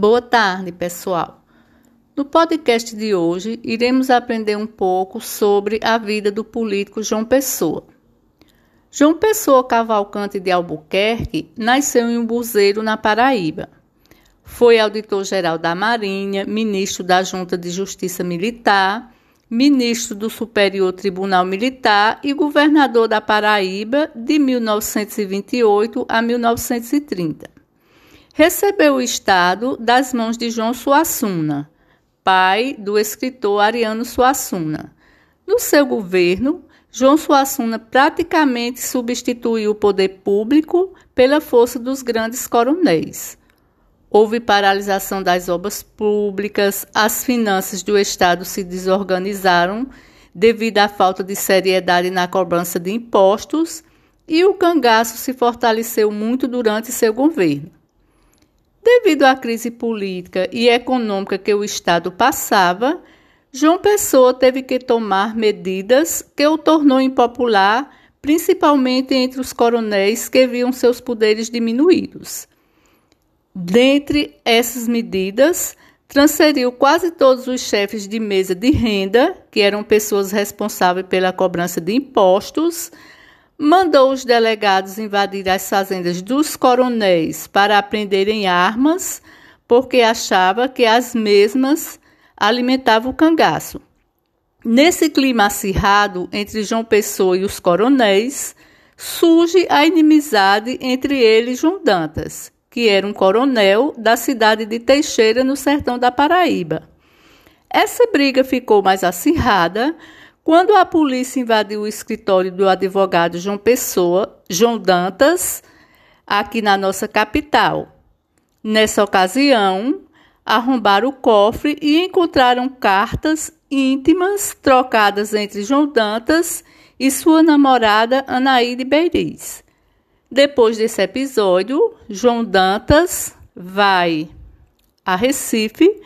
Boa tarde, pessoal. No podcast de hoje, iremos aprender um pouco sobre a vida do político João Pessoa. João Pessoa Cavalcante de Albuquerque nasceu em Umbuzeiro, na Paraíba. Foi auditor-geral da Marinha, ministro da Junta de Justiça Militar, ministro do Superior Tribunal Militar e governador da Paraíba de 1928 a 1930 recebeu o Estado das mãos de João Suassuna, pai do escritor Ariano Suassuna. No seu governo, João Suassuna praticamente substituiu o poder público pela força dos grandes coronéis. Houve paralisação das obras públicas, as finanças do Estado se desorganizaram devido à falta de seriedade na cobrança de impostos e o cangaço se fortaleceu muito durante seu governo. Devido à crise política e econômica que o Estado passava, João Pessoa teve que tomar medidas que o tornou impopular, principalmente entre os coronéis que viam seus poderes diminuídos. Dentre essas medidas, transferiu quase todos os chefes de mesa de renda, que eram pessoas responsáveis pela cobrança de impostos, mandou os delegados invadir as fazendas dos coronéis para apreenderem armas, porque achava que as mesmas alimentavam o cangaço. Nesse clima acirrado entre João Pessoa e os coronéis, surge a inimizade entre ele e João Dantas, que era um coronel da cidade de Teixeira, no sertão da Paraíba. Essa briga ficou mais acirrada quando a polícia invadiu o escritório do advogado João Pessoa, João Dantas, aqui na nossa capital. Nessa ocasião, arrombaram o cofre e encontraram cartas íntimas trocadas entre João Dantas e sua namorada Anaíde Beiriz. Depois desse episódio, João Dantas vai a Recife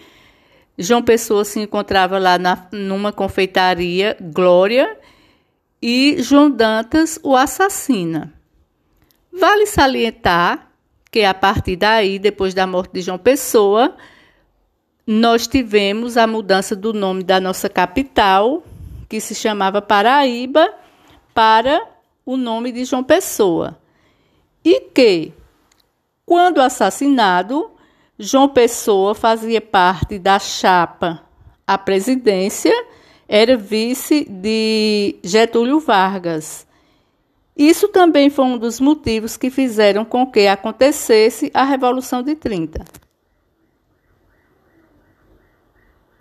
João Pessoa se encontrava lá na, numa confeitaria, Glória, e João Dantas o assassina. Vale salientar que a partir daí, depois da morte de João Pessoa, nós tivemos a mudança do nome da nossa capital, que se chamava Paraíba, para o nome de João Pessoa. E que, quando assassinado, João Pessoa fazia parte da chapa à presidência, era vice de Getúlio Vargas. Isso também foi um dos motivos que fizeram com que acontecesse a Revolução de 30.